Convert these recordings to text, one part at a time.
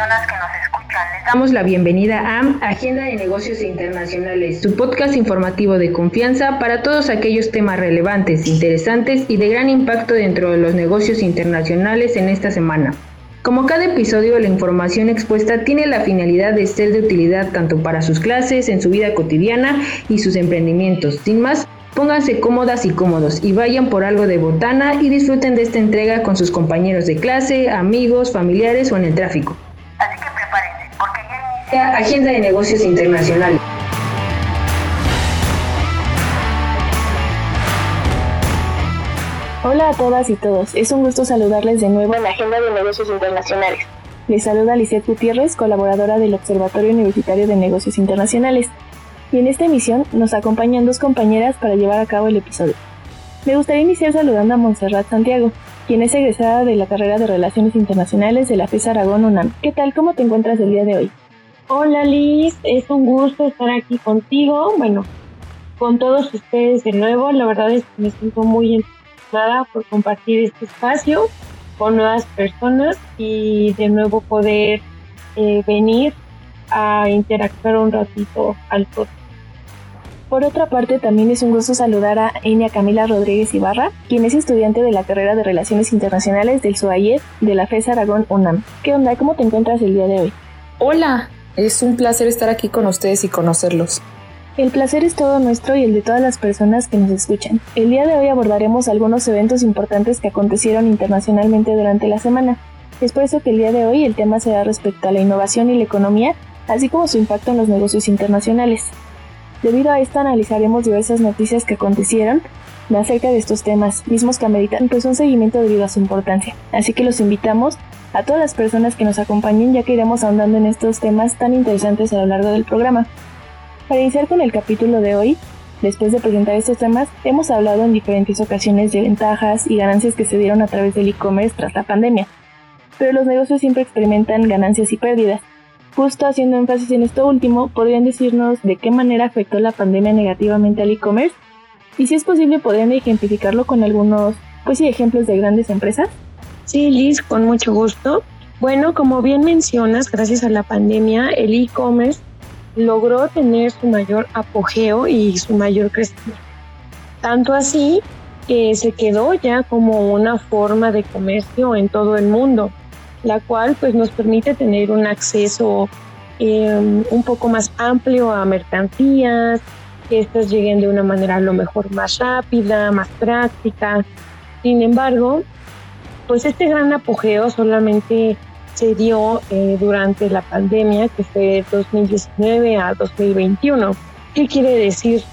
personas que nos escuchan. Les damos la bienvenida a Agenda de Negocios Internacionales, su podcast informativo de confianza para todos aquellos temas relevantes, interesantes y de gran impacto dentro de los negocios internacionales en esta semana. Como cada episodio, la información expuesta tiene la finalidad de ser de utilidad tanto para sus clases, en su vida cotidiana y sus emprendimientos. Sin más, pónganse cómodas y cómodos y vayan por algo de botana y disfruten de esta entrega con sus compañeros de clase, amigos, familiares o en el tráfico. Agenda de Negocios Internacionales. Hola a todas y todos, es un gusto saludarles de nuevo en la Agenda de Negocios Internacionales. Les saluda Lisette Gutiérrez, colaboradora del Observatorio Universitario de Negocios Internacionales. Y en esta emisión nos acompañan dos compañeras para llevar a cabo el episodio. Me gustaría iniciar saludando a Montserrat Santiago, quien es egresada de la carrera de Relaciones Internacionales de la FES Aragón UNAM. ¿Qué tal? ¿Cómo te encuentras el día de hoy? Hola Liz, es un gusto estar aquí contigo, bueno, con todos ustedes de nuevo. La verdad es que me siento muy por compartir este espacio con nuevas personas y de nuevo poder eh, venir a interactuar un ratito al podcast. Por otra parte, también es un gusto saludar a Enia Camila Rodríguez Ibarra, quien es estudiante de la carrera de Relaciones Internacionales del SUAYET de la FES Aragón UNAM. ¿Qué onda? ¿Cómo te encuentras el día de hoy? Hola, es un placer estar aquí con ustedes y conocerlos. El placer es todo nuestro y el de todas las personas que nos escuchan. El día de hoy abordaremos algunos eventos importantes que acontecieron internacionalmente durante la semana. Es por eso que el día de hoy el tema será respecto a la innovación y la economía, así como su impacto en los negocios internacionales. Debido a esto analizaremos diversas noticias que acontecieron acerca de estos temas, mismos que ameritan pues un seguimiento debido a su importancia. Así que los invitamos a todas las personas que nos acompañen ya que iremos ahondando en estos temas tan interesantes a lo largo del programa. Para iniciar con el capítulo de hoy, después de presentar estos temas, hemos hablado en diferentes ocasiones de ventajas y ganancias que se dieron a través del e-commerce tras la pandemia. Pero los negocios siempre experimentan ganancias y pérdidas. Justo haciendo énfasis en esto último, ¿podrían decirnos de qué manera afectó la pandemia negativamente al e-commerce? Y si es posible, ¿podrían ejemplificarlo con algunos, pues sí, ejemplos de grandes empresas? Sí, Liz, con mucho gusto. Bueno, como bien mencionas, gracias a la pandemia, el e-commerce logró tener su mayor apogeo y su mayor crecimiento. Tanto así que se quedó ya como una forma de comercio en todo el mundo, la cual pues nos permite tener un acceso em, un poco más amplio a mercancías, que estas lleguen de una manera a lo mejor más rápida, más práctica. Sin embargo, pues este gran apogeo solamente se dio eh, durante la pandemia, que fue 2019 a 2021. ¿Qué quiere decir?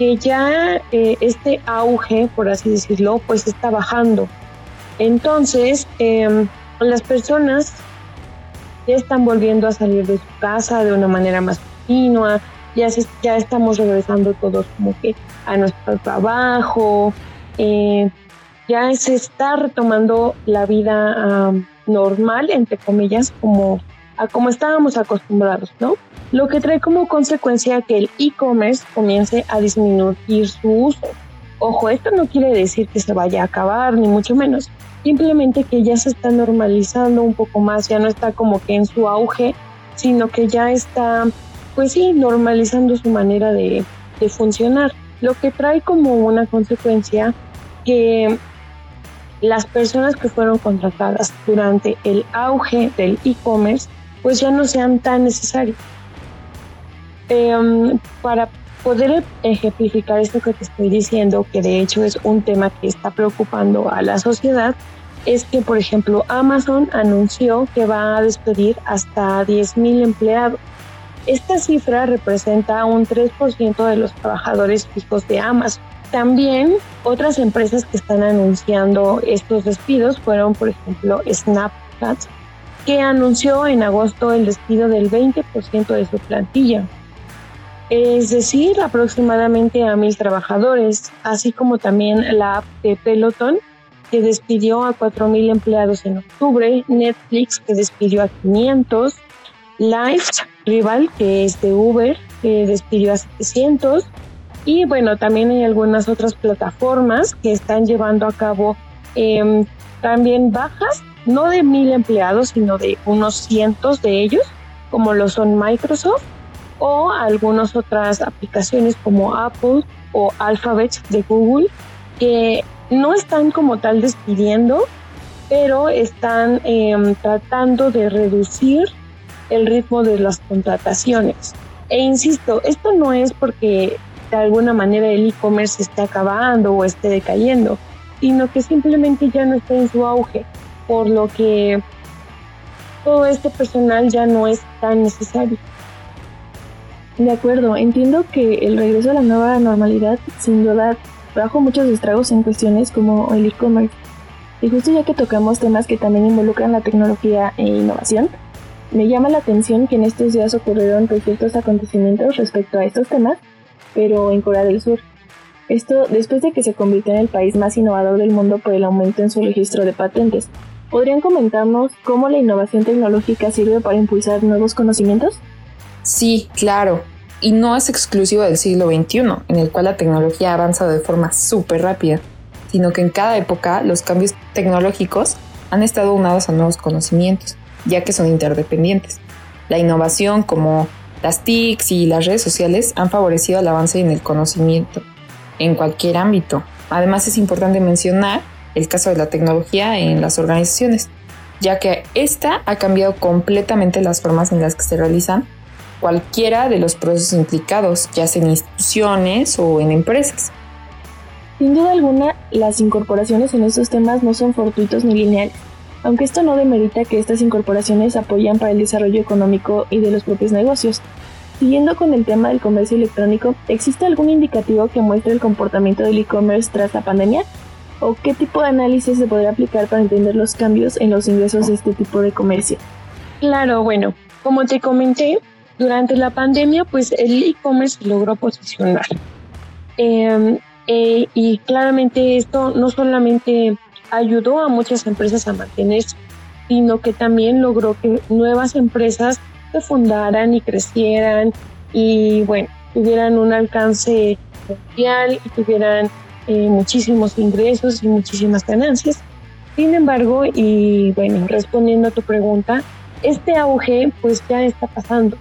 Que ya eh, este auge, por así decirlo, pues está bajando. Entonces, em, las personas ya están volviendo a salir de su casa de una manera más continua, ya, ya estamos regresando todos como que a nuestro trabajo, eh, ya se está retomando la vida normal, entre comillas, como a como estábamos acostumbrados, ¿no? Lo que trae como consecuencia que el e-commerce comience a disminuir su uso. Ojo, esto no quiere decir que se vaya a acabar, ni mucho menos. Simplemente que ya se está normalizando un poco más, ya no está como que en su auge, sino que ya está, pues sí, normalizando su manera de, de funcionar. Lo que trae como una consecuencia que las personas que fueron contratadas durante el auge del e-commerce pues ya no sean tan necesarias. Em, para poder ejemplificar esto que te estoy diciendo, que de hecho es un tema que está preocupando a la sociedad, es que, por ejemplo, Amazon anunció que va a despedir hasta 10.000 empleados. Esta cifra representa un 3% de los trabajadores fijos de Amazon. También otras empresas que están anunciando estos despidos fueron, por ejemplo, Snapchat, que anunció en agosto el despido del 20% de su plantilla, es decir, aproximadamente a mil trabajadores, así como también la app de Peloton, que despidió a 4.000 empleados en octubre, Netflix, que despidió a 500, Lyft, Rival, que es de Uber, que despidió a 700, y bueno, también hay algunas otras plataformas que están llevando a cabo em, también bajas no de mil empleados, sino de unos cientos de ellos, como lo son Microsoft o algunas otras aplicaciones como Apple o Alphabet de Google, que no están como tal despidiendo, pero están em, tratando de reducir el ritmo de las contrataciones. E insisto, esto no es porque de alguna manera el e-commerce esté acabando o esté decayendo, sino que simplemente ya no está en su auge, por lo que todo este personal ya no es tan necesario. De acuerdo, entiendo que el regreso a la nueva normalidad sin duda trajo muchos estragos en cuestiones como el e-commerce. Y justo ya que tocamos temas que también involucran la tecnología e innovación, me llama la atención que en estos días ocurrieron ciertos acontecimientos respecto a estos temas, pero en Corea del Sur. Esto después de que se convirtió en el país más innovador del mundo por el aumento en su registro de patentes. ¿Podrían comentarnos cómo la innovación tecnológica sirve para impulsar nuevos conocimientos? Sí, claro. Y no es exclusivo del siglo XXI, en el cual la tecnología ha avanzado de forma súper rápida, sino que en cada época los cambios tecnológicos han estado unados a nuevos conocimientos ya que son interdependientes. La innovación como las TICs y las redes sociales han favorecido el avance en el conocimiento en cualquier ámbito. Además es importante mencionar el caso de la tecnología en las organizaciones, ya que esta ha cambiado completamente las formas en las que se realizan cualquiera de los procesos implicados, ya sea en instituciones o en empresas. Sin duda alguna, las incorporaciones en estos temas no son fortuitos ni lineales aunque esto no demerita que estas incorporaciones apoyan para el desarrollo económico y de los propios negocios. Siguiendo con el tema del comercio electrónico, ¿existe algún indicativo que muestre el comportamiento del e-commerce tras la pandemia? ¿O qué tipo de análisis se podría aplicar para entender los cambios en los ingresos de este tipo de comercio? Claro, bueno, como te comenté, durante la pandemia, pues el e-commerce logró posicionar. Em, eh, y claramente esto no solamente ayudó a muchas empresas a mantenerse, sino que también logró que nuevas empresas se fundaran y crecieran y bueno, tuvieran un alcance mundial y tuvieran eh, muchísimos ingresos y muchísimas ganancias. Sin embargo, y bueno, respondiendo a tu pregunta, este auge pues ya está pasando.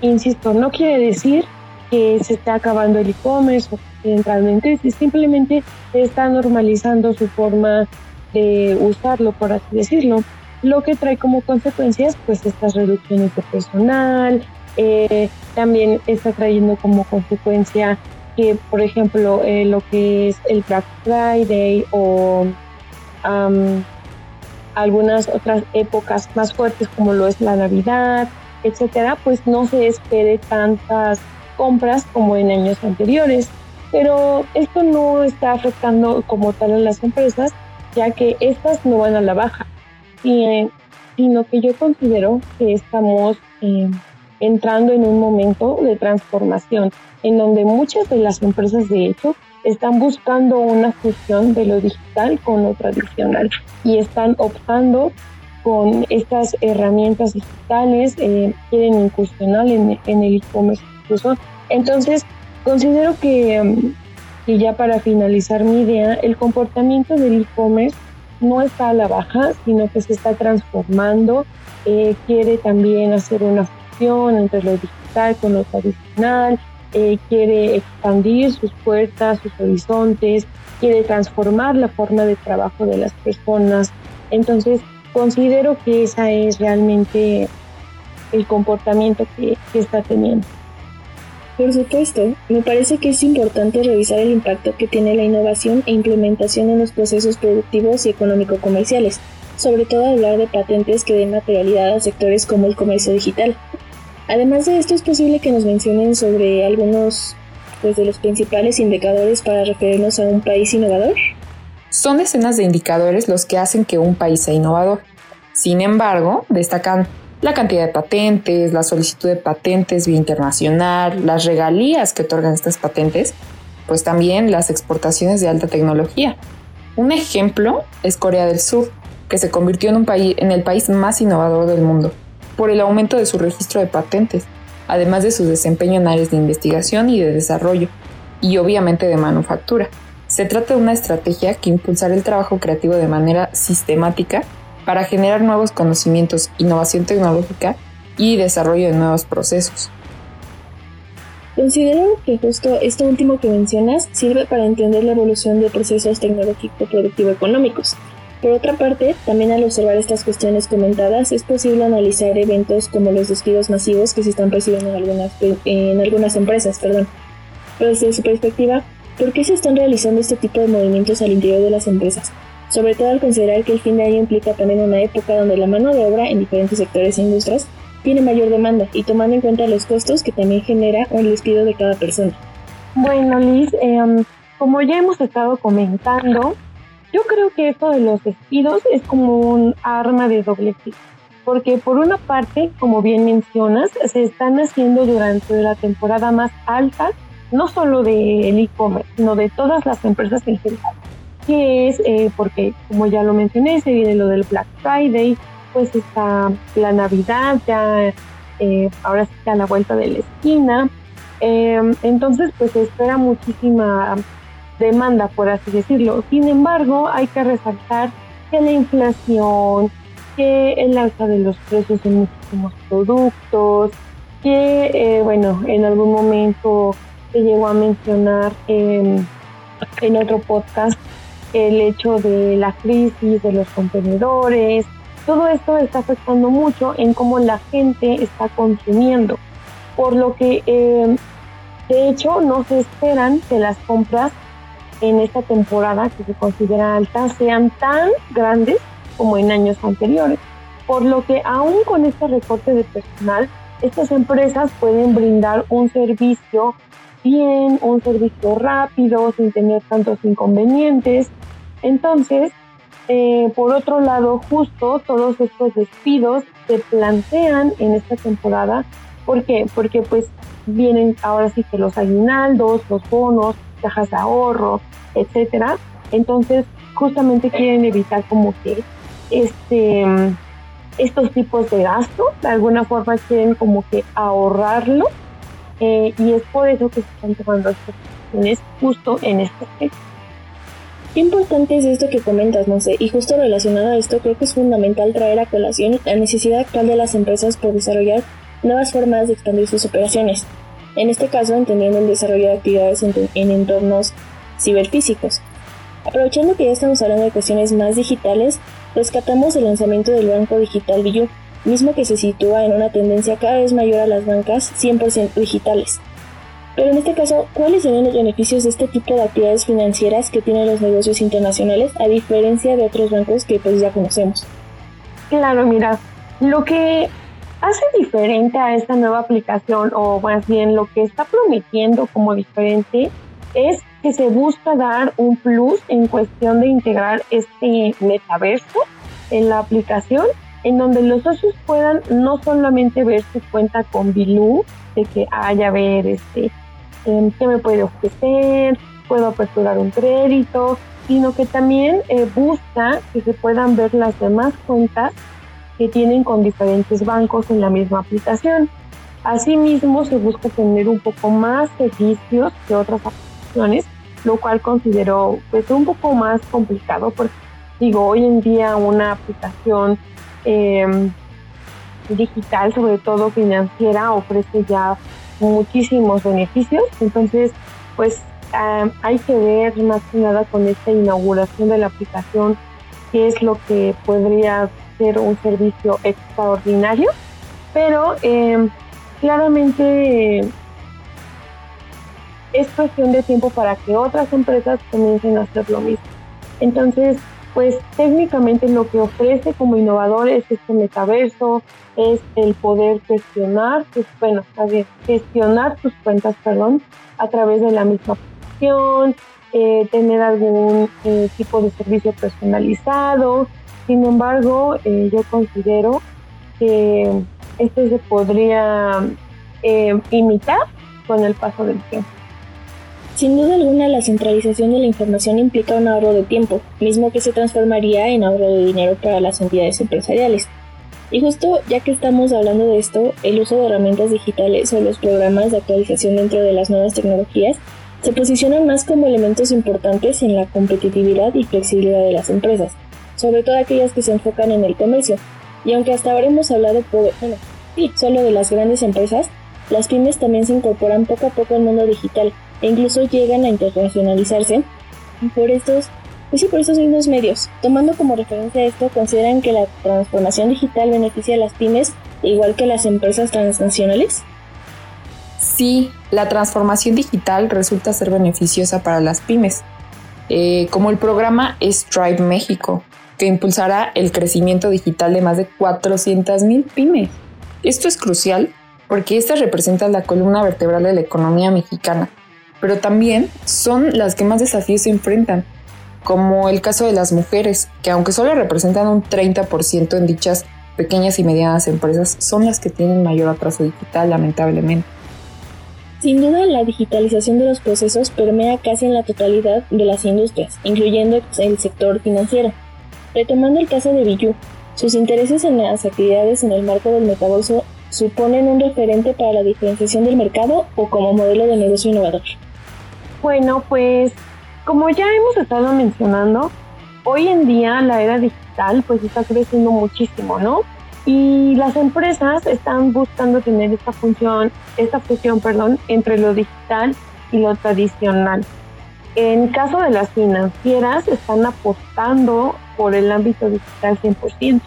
Insisto, no quiere decir que se está acabando el e-commerce o realmente simplemente está normalizando su forma de usarlo, por así decirlo, lo que trae como consecuencias pues estas reducciones de personal, eh, también está trayendo como consecuencia que, por ejemplo, eh, lo que es el Black Friday o algunas otras épocas más fuertes como lo es la Navidad, etcétera, pues no se espere tantas compras como en años anteriores. Pero esto no está afectando como tal a las empresas, ya que estas no van a la baja, sino que yo considero que estamos eh, entrando en un momento de transformación en donde muchas de las empresas de hecho están buscando una fusión de lo digital con lo tradicional y están optando con estas herramientas digitales, eh, quieren incursionar en el e-commerce incluso. Entonces, Considero que, mm, y ya para finalizar mi idea, el comportamiento del e-commerce no está a la baja, sino que se está transformando. Eh, quiere también hacer una fusión entre lo digital con lo tradicional, eh, quiere expandir sus puertas, sus horizontes, quiere transformar la forma de trabajo de las personas. Entonces, considero que ese es realmente el comportamiento que está teniendo. Por supuesto, me parece que es importante revisar el impacto que tiene la innovación e implementación en los procesos productivos y económico-comerciales, sobre todo hablar de patentes que den materialidad a sectores como el comercio digital. Además de esto, es posible que nos mencionen sobre algunos pues, de los principales indicadores para referirnos a un país innovador. Son decenas de indicadores los que hacen que un país sea innovador. Sin embargo, destacan la cantidad de patentes, la solicitud de patentes vía internacional, las regalías que otorgan estas patentes, pues también las exportaciones de alta tecnología. Un ejemplo es Corea del Sur, que se convirtió en, un país, en el país más innovador del mundo por el aumento de su registro de patentes, además de su desempeño en áreas de investigación y de desarrollo, y obviamente de manufactura. Se trata de una estrategia que impulsará el trabajo creativo de manera sistemática para generar nuevos conocimientos, innovación tecnológica y desarrollo de nuevos procesos. Considero que justo esto último que mencionas sirve para entender la evolución de procesos tecnológico-productivo-económicos. Por otra parte, también al observar estas cuestiones comentadas, es posible analizar eventos como los despidos masivos que se están percibiendo en algunas, en algunas empresas. Perdón. Pero desde su perspectiva, ¿por qué se están realizando este tipo de movimientos al interior de las empresas? Sobre todo al considerar que el fin de año implica también una época donde la mano de obra en diferentes sectores e industrias tiene mayor demanda y tomando en cuenta los costos que también genera el despido de cada persona. Bueno, Liz, em, como ya hemos estado comentando, yo creo que esto de los despidos es como un arma de doble filo, porque por una parte, como bien mencionas, se están haciendo durante la temporada más alta, no solo del e-commerce, sino de todas las empresas en general, que es eh, porque, como ya lo mencioné, se viene lo del Black Friday, pues está la Navidad ya, eh, ahora sí está a la vuelta de la esquina. Em, entonces, pues se espera muchísima demanda, por así decirlo. Sin embargo, hay que resaltar que la inflación, que el alza de los precios en muchísimos productos, que, eh, bueno, en algún momento se llegó a mencionar en otro podcast el hecho de la crisis de los contenedores, todo esto está afectando mucho en cómo la gente está consumiendo, por lo que eh, de hecho no se esperan que las compras en esta temporada que se considera alta sean tan grandes como en años anteriores, por lo que aún con este recorte de personal, estas empresas pueden brindar un servicio bien, un servicio rápido, sin tener tantos inconvenientes. Entonces, eh, por otro lado, justo todos estos despidos se plantean en esta temporada. ¿Por qué? Porque pues vienen ahora sí que los aguinaldos, los bonos, cajas de ahorro, etcétera. Entonces, justamente quieren evitar como que este estos tipos de gasto, de alguna forma quieren como que ahorrarlo eh, y es por eso que se están tomando estas decisiones justo en este aspecto. Qué importante es esto que comentas, sé, y justo relacionado a esto creo que es fundamental traer a colación la necesidad actual de las empresas por desarrollar nuevas formas de expandir sus operaciones. En este caso, entendiendo el desarrollo de actividades en, entornos ciberfísicos. Aprovechando que ya estamos hablando de cuestiones más digitales, rescatamos el lanzamiento del Banco Digital Billu, mismo que se sitúa en una tendencia cada vez mayor a las bancas 100% digitales. Pero en este caso, ¿cuáles serían los beneficios de este tipo de actividades financieras que tienen los negocios internacionales a diferencia de otros bancos que pues ya conocemos? Claro, mira, lo que hace diferente a esta nueva aplicación o más bien lo que está prometiendo como diferente es que se busca dar un plus en cuestión de integrar este metaverso en la aplicación en donde los socios puedan no solamente ver su cuenta con Bilú, de que haya ver este eh, qué me puede ofrecer, puedo aperturar un crédito, sino que también eh, busca que se puedan ver las demás cuentas que tienen con diferentes bancos en la misma aplicación. Asimismo, se busca tener un poco más servicios que otras aplicaciones, lo cual considero pues, un poco más complicado porque digo, hoy en día una aplicación em, digital, sobre todo financiera, ofrece ya muchísimos beneficios. Entonces, pues hay que ver más que nada con esta inauguración de la aplicación qué es lo que podría ser un servicio extraordinario, pero em, claramente es cuestión de tiempo para que otras empresas comiencen a hacer lo mismo. Entonces, pues técnicamente lo que ofrece como innovador es este metaverso, es el poder gestionar tus, bueno, gestionar tus cuentas, perdón, a través de la misma aplicación, eh, tener algún eh, tipo de servicio personalizado. Sin embargo, eh, yo considero que esto se podría imitar con el paso del tiempo. Sin duda alguna, la centralización de la información implica un ahorro de tiempo, mismo que se transformaría en ahorro de dinero para las entidades empresariales. Y justo ya que estamos hablando de esto, el uso de herramientas digitales o los programas de actualización dentro de las nuevas tecnologías se posicionan más como elementos importantes en la competitividad y flexibilidad de las empresas, sobre todo aquellas que se enfocan en el comercio. Y aunque hasta ahora hemos hablado por, solo de las grandes empresas, las pymes también se incorporan poco a poco al mundo digital e incluso llegan a internacionalizarse por estos, pues sí, por estos mismos medios. Tomando como referencia esto, consideran que la transformación digital beneficia a las pymes igual que las empresas transnacionales. Sí, la transformación digital resulta ser beneficiosa para las pymes, eh, como el programa Strive México, que impulsará el crecimiento digital de más de 400.000 pymes. Esto es crucial porque estas representan la columna vertebral de la economía mexicana, pero también son las que más desafíos se enfrentan, como el caso de las mujeres, que aunque solo representan un 30% en dichas pequeñas y medianas empresas, son las que tienen mayor atraso digital, lamentablemente. Sin duda, la digitalización de los procesos permea casi en la totalidad de las industrias, incluyendo el sector financiero. Retomando el caso de Billu, sus intereses en las actividades en el marco del metaverso suponen un referente para la diferenciación del mercado o como modelo de negocio innovador. Bueno, pues como ya hemos estado mencionando, hoy en día la era digital pues está creciendo muchísimo, ¿no? Y las empresas están buscando tener esta función, esta fusión, perdón, entre lo digital y lo tradicional. En caso de las financieras, están apostando por el ámbito digital 100%.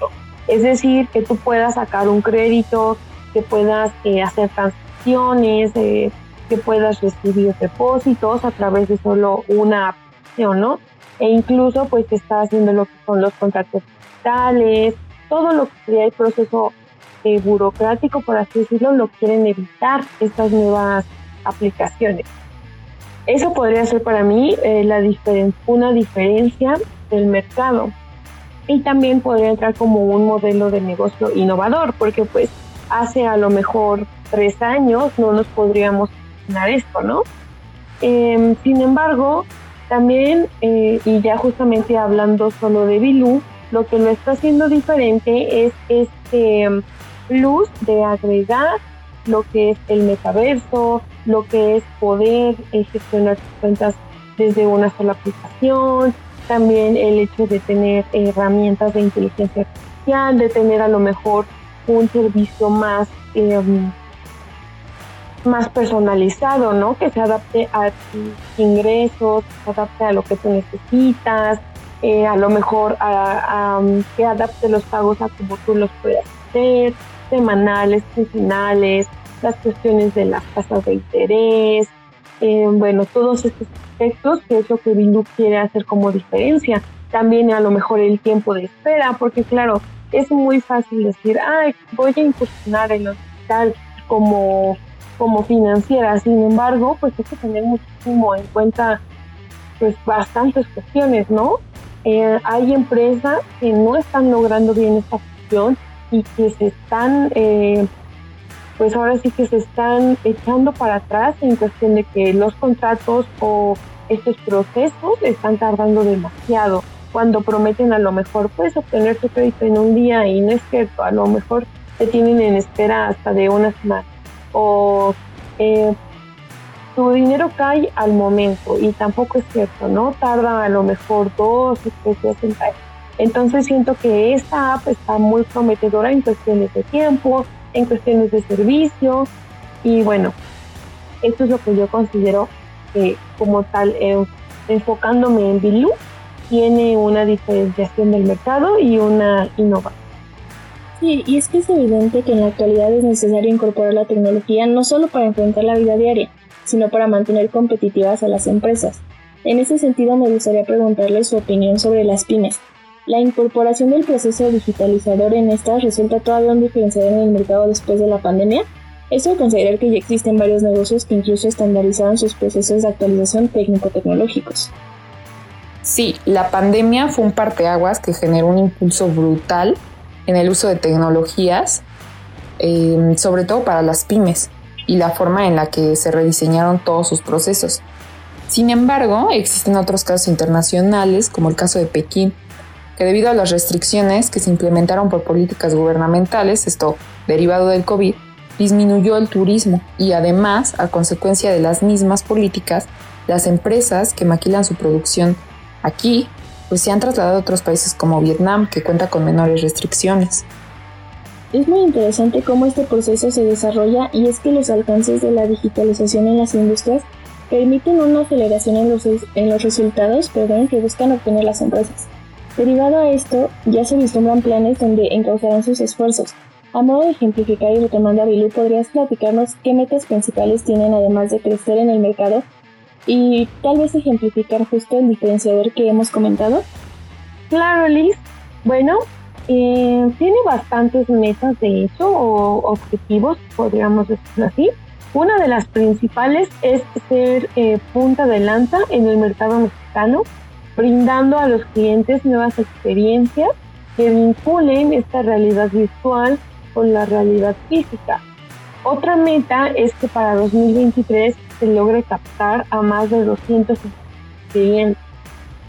Es decir, que tú puedas sacar un crédito, que puedas eh, hacer transacciones, eh, que puedas recibir depósitos a través de solo una aplicación, ¿no? E incluso pues está haciendo lo que son los contratos digitales, todo lo que sería el proceso eh, burocrático, por así decirlo, lo quieren evitar estas nuevas aplicaciones. Eso podría ser para mí eh, la una diferencia del mercado. Y también podría entrar como un modelo de negocio innovador, porque pues hace a lo mejor tres años no nos podríamos imaginar esto, ¿no? Em, sin embargo, también, eh, y ya justamente hablando solo de Bilú, lo que lo está haciendo diferente es este luz um, de agregar lo que es el metaverso, lo que es poder eh, gestionar sus cuentas desde una sola aplicación, también el hecho de tener herramientas de inteligencia artificial, de tener a lo mejor un servicio más em, más personalizado, ¿no? Que se adapte a tus ingresos, se adapte a lo que tú necesitas, eh, a lo mejor a, que adapte los pagos a como tú los puedas hacer, semanales, quincenales, las cuestiones de las tasas de interés, eh, bueno, todos estos aspectos que es lo que Bindu quiere hacer como diferencia. También a lo mejor el tiempo de espera, porque claro, es muy fácil decir, ay, voy a incursionar en lo digital como, como financiera. Sin embargo, pues hay que tener muchísimo en cuenta pues bastantes cuestiones, ¿no? Eh, hay empresas que no están logrando bien esta función y que se están, eh, pues ahora sí que se están echando para atrás en cuestión de que los contratos o estos procesos están tardando demasiado. Cuando prometen a lo mejor puedes obtener tu crédito en un día y no es cierto, a lo mejor te tienen en espera hasta de una semana. O eh, tu dinero cae al momento y tampoco es cierto, ¿no? Tarda a lo mejor dos o tres en caer. Entonces siento que esta app está muy prometedora en cuestiones de tiempo, en cuestiones de servicio y bueno, esto es lo que yo considero que como tal, eh, enfocándome en Bilú, tiene una diferenciación del mercado y una innovación. Sí, y es que es evidente que en la actualidad es necesario incorporar la tecnología no solo para enfrentar la vida diaria, sino para mantener competitivas a las empresas. En ese sentido, me gustaría preguntarle su opinión sobre las pymes. ¿La incorporación del proceso digitalizador en estas resulta todavía un diferenciador en el mercado después de la pandemia? Eso considerar que ya existen varios negocios que incluso estandarizaron sus procesos de actualización técnico-tecnológicos. Sí, la pandemia fue un parteaguas que generó un impulso brutal en el uso de tecnologías, eh, sobre todo para las pymes y la forma en la que se rediseñaron todos sus procesos. Sin embargo, existen otros casos internacionales, como el caso de Pekín, que debido a las restricciones que se implementaron por políticas gubernamentales, esto derivado del COVID, disminuyó el turismo y además, a consecuencia de las mismas políticas, las empresas que maquilan su producción aquí, pues se han trasladado a otros países como Vietnam, que cuenta con menores restricciones. Es muy interesante cómo este proceso se desarrolla y es que los alcances de la digitalización en las industrias permiten una aceleración en los, en los resultados que buscan obtener las empresas. Derivado a esto, ya se vislumbran planes donde encauzarán sus esfuerzos. A modo de ejemplificar y retomando a Bilú, ¿podrías platicarnos qué metas principales tienen además de crecer en el mercado y tal vez ejemplificar justo el diferenciador que hemos comentado? Claro, Liz. Bueno, eh, tiene bastantes metas de hecho o objetivos, podríamos decirlo así. Una de las principales es ser eh, punta de lanza en el mercado mexicano, brindando a los clientes nuevas experiencias que vinculen esta realidad virtual con la realidad física. Otra meta es que para 2023 se logre captar a más de 200 clientes,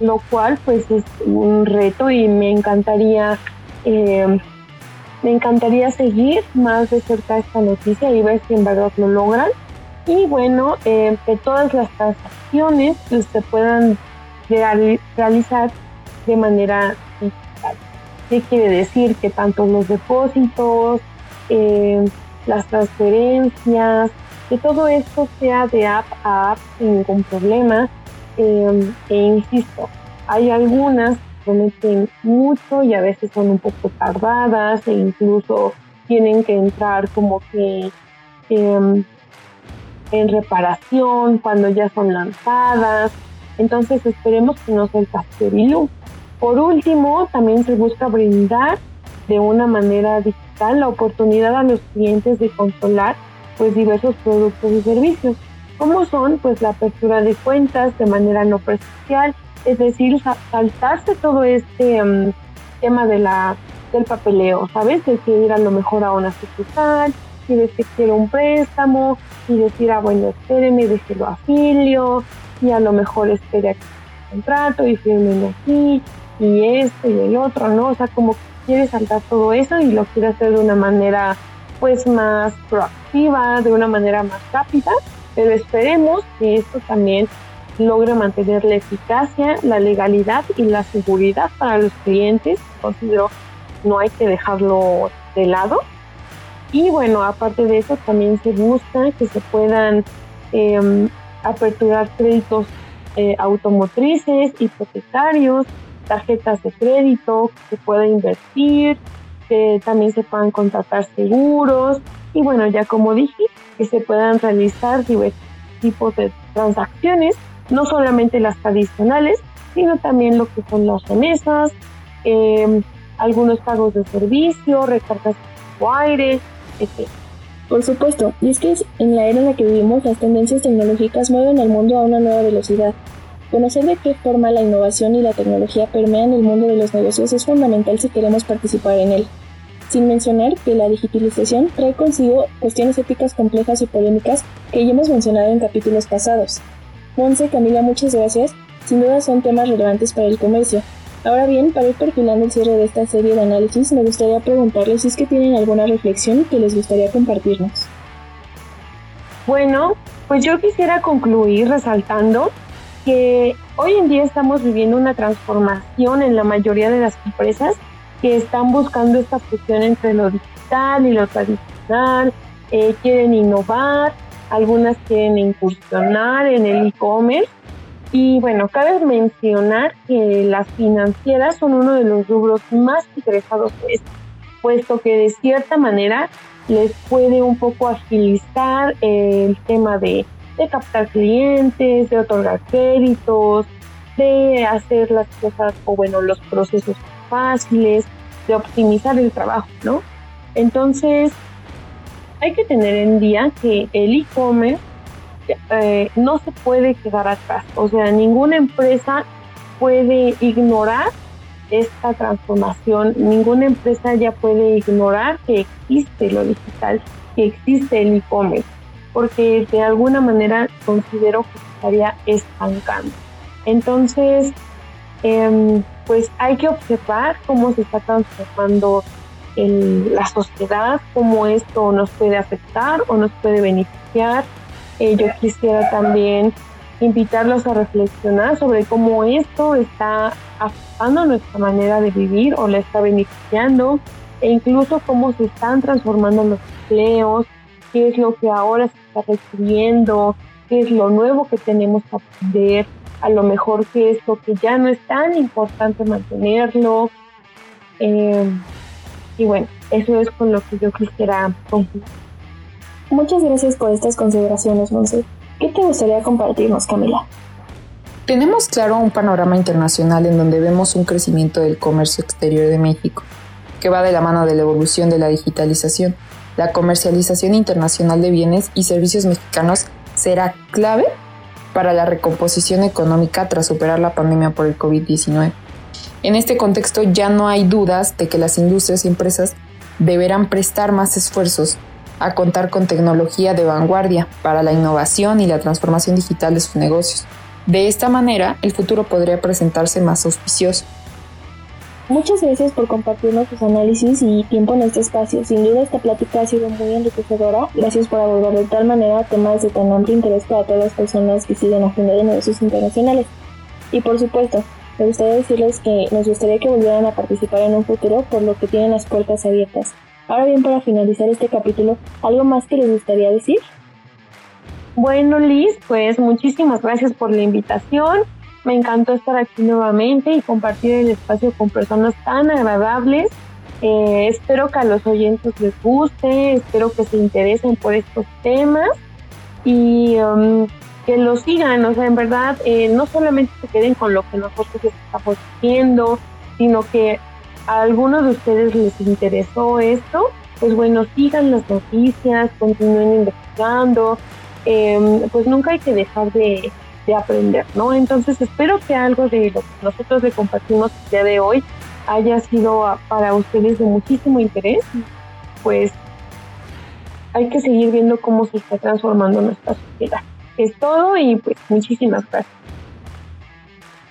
lo cual pues es un reto y me encantaría eh, me encantaría seguir más de cerca esta noticia y ver si en verdad lo logran. Y bueno, eh, que todas las transacciones se puedan realizar de manera digital. ¿Qué quiere decir? Que tanto los depósitos, eh, las transferencias, que todo esto sea de app a app sin ningún problema. Eh, e insisto, hay algunas prometen mucho y a veces son un poco tardadas e incluso tienen que entrar como que em, en reparación cuando ya son lanzadas. Entonces esperemos que no sea el caso Por último, también se busca brindar de una manera digital la oportunidad a los clientes de controlar pues diversos productos y servicios, como son pues la apertura de cuentas de manera no presencial, es decir, saltarse todo este em, tema de la, del papeleo, ¿sabes? De que ir a lo mejor a una sucursal decir que quiero un préstamo y decir, ah, bueno, espéreme, déjelo afilio y a lo mejor espere aquí el contrato y firme aquí y esto y el otro, ¿no? O sea, como que quiere saltar todo eso y lo quiere hacer de una manera pues más proactiva, de una manera más rápida, pero esperemos que esto también logre mantener la eficacia, la legalidad y la seguridad para los clientes. Considero no hay que dejarlo de lado. Y bueno, aparte de eso, también se busca que se puedan em, aperturar créditos eh, automotrices, hipotecarios, tarjetas de crédito, que se pueda invertir, que también se puedan contratar seguros y bueno, ya como dije, que se puedan realizar diversos tipos de transacciones no solamente las tradicionales, sino también lo que son las remesas, em, algunos pagos de servicio, recargas de aire, etc. Por supuesto, y es que en la era en la que vivimos las tendencias tecnológicas mueven al mundo a una nueva velocidad. Conocer de qué forma la innovación y la tecnología permean el mundo de los negocios es fundamental si queremos participar en él. Sin mencionar que la digitalización trae consigo cuestiones éticas complejas y polémicas que ya hemos mencionado en capítulos pasados. Monse, Camila, muchas gracias. Sin duda son temas relevantes para el comercio. Ahora bien, para ir perfilando el cierre de esta serie de análisis, me gustaría preguntarles si es que tienen alguna reflexión que les gustaría compartirnos. Bueno, pues yo quisiera concluir resaltando que hoy en día estamos viviendo una transformación en la mayoría de las empresas que están buscando esta fusión entre lo digital y lo tradicional, eh, quieren innovar algunas quieren incursionar en el e-commerce. Y bueno, cabe mencionar que las financieras son uno de los rubros más interesados en esto, puesto que de cierta manera les puede un poco agilizar el tema de, de captar clientes, de otorgar créditos, de hacer las cosas o bueno, los procesos fáciles, de optimizar el trabajo, ¿no? Entonces, hay que tener en día que el e-commerce eh, no se puede quedar atrás. O sea, ninguna empresa puede ignorar esta transformación, ninguna empresa ya puede ignorar que existe lo digital, que existe el e-commerce, porque de alguna manera considero que se estaría estancando. Entonces, em, pues hay que observar cómo se está transformando la sociedad, cómo esto nos puede afectar o nos puede beneficiar. Eh, yo quisiera también invitarlos a reflexionar sobre cómo esto está afectando nuestra manera de vivir o la está beneficiando e incluso cómo se están transformando los empleos, qué es lo que ahora se está requiriendo, qué es lo nuevo que tenemos que aprender, a lo mejor qué es lo que ya no es tan importante mantenerlo. Eh, y bueno, eso es con lo que yo quisiera concluir. Muchas gracias por estas consideraciones, Monse. ¿Qué te gustaría compartirnos, Camila? Tenemos claro un panorama internacional en donde vemos un crecimiento del comercio exterior de México, que va de la mano de la evolución de la digitalización. La comercialización internacional de bienes y servicios mexicanos será clave para la recomposición económica tras superar la pandemia por el COVID-19. En este contexto ya no hay dudas de que las industrias y empresas deberán prestar más esfuerzos a contar con tecnología de vanguardia para la innovación y la transformación digital de sus negocios. De esta manera, el futuro podría presentarse más auspicioso. Muchas gracias por compartirnos tus análisis y tiempo en este espacio. Sin duda esta plática ha sido muy enriquecedora. Gracias por abordar de tal manera temas de tan amplio interés para todas las personas que siguen Agenda de Negocios Internacionales. Y por supuesto, me gustaría decirles que nos gustaría que volvieran a participar en un futuro, por lo que tienen las puertas abiertas. Ahora bien, para finalizar este capítulo, ¿algo más que les gustaría decir? Bueno, Liz, pues muchísimas gracias por la invitación. Me encantó estar aquí nuevamente y compartir el espacio con personas tan agradables. Eh, espero que a los oyentes les guste, espero que se interesen por estos temas y um, que lo sigan. O sea, en verdad, eh, no solamente se queden con lo que nosotros estamos haciendo, sino que a alguno de ustedes les interesó esto, pues bueno, sigan las noticias, continúen investigando, em, pues nunca hay que dejar de, aprender, ¿no? Entonces espero que algo de lo que nosotros le compartimos el día de hoy haya sido para ustedes de muchísimo interés, pues hay que seguir viendo cómo se está transformando nuestra sociedad. Es todo y pues muchísimas gracias.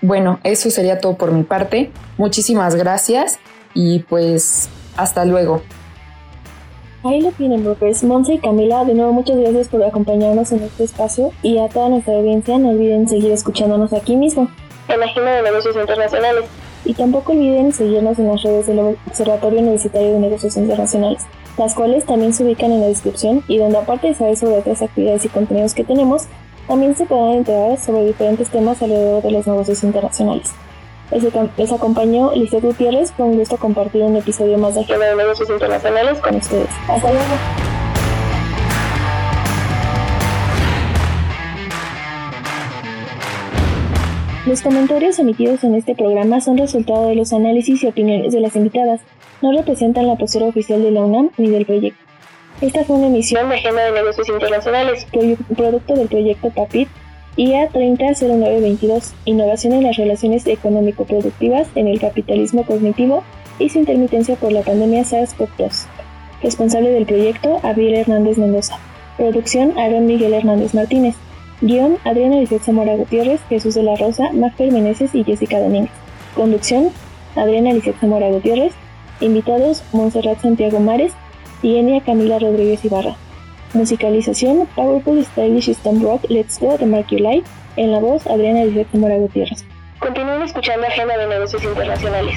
Bueno, eso sería todo por mi parte. Muchísimas gracias y pues hasta luego. Ahí lo tienen, brokers. Monse y Camila, de nuevo muchas gracias por acompañarnos en este espacio y a toda nuestra audiencia no olviden seguir escuchándonos aquí mismo, en la Agenda de Negocios Internacionales. Y tampoco olviden seguirnos en las redes del Observatorio Universitario de Negocios Internacionales, las cuales también se ubican en la descripción y donde aparte de saber sobre otras actividades y contenidos que tenemos, también se podrán enterar sobre diferentes temas alrededor de los negocios internacionales. Les, acompañó Lizeth Gutiérrez, con un gusto compartir un episodio más de Agenda de Negocios Internacionales con ustedes. Hasta luego. Los comentarios emitidos en este programa son resultado de los análisis y opiniones de las invitadas. No representan la postura oficial de la UNAM ni del proyecto. Esta fue una emisión de Agenda de Negocios Internacionales, producto del proyecto PAPIT IA 300922 Innovación en las relaciones económico-productivas en el capitalismo cognitivo y su intermitencia por la pandemia SARS-CoV-2. Responsable del proyecto, Abiel Hernández Mendoza. Producción, Aaron Miguel Hernández Martínez. Guión, Adriana Lizeth Zamora Gutiérrez, Jesús de la Rosa, Magper Meneses y Jessica Domínguez. Conducción, Adriana Lizeth Zamora Gutiérrez. Invitados, Montserrat Santiago Mares y Enia Camila Rodríguez Ibarra. Musicalización, Powerful Stylish Stone Rock, Let's Go de Mark Life, en la voz Adriana Elizabeth Mora Gutiérrez. Continúen escuchando Agenda de Negocios Internacionales.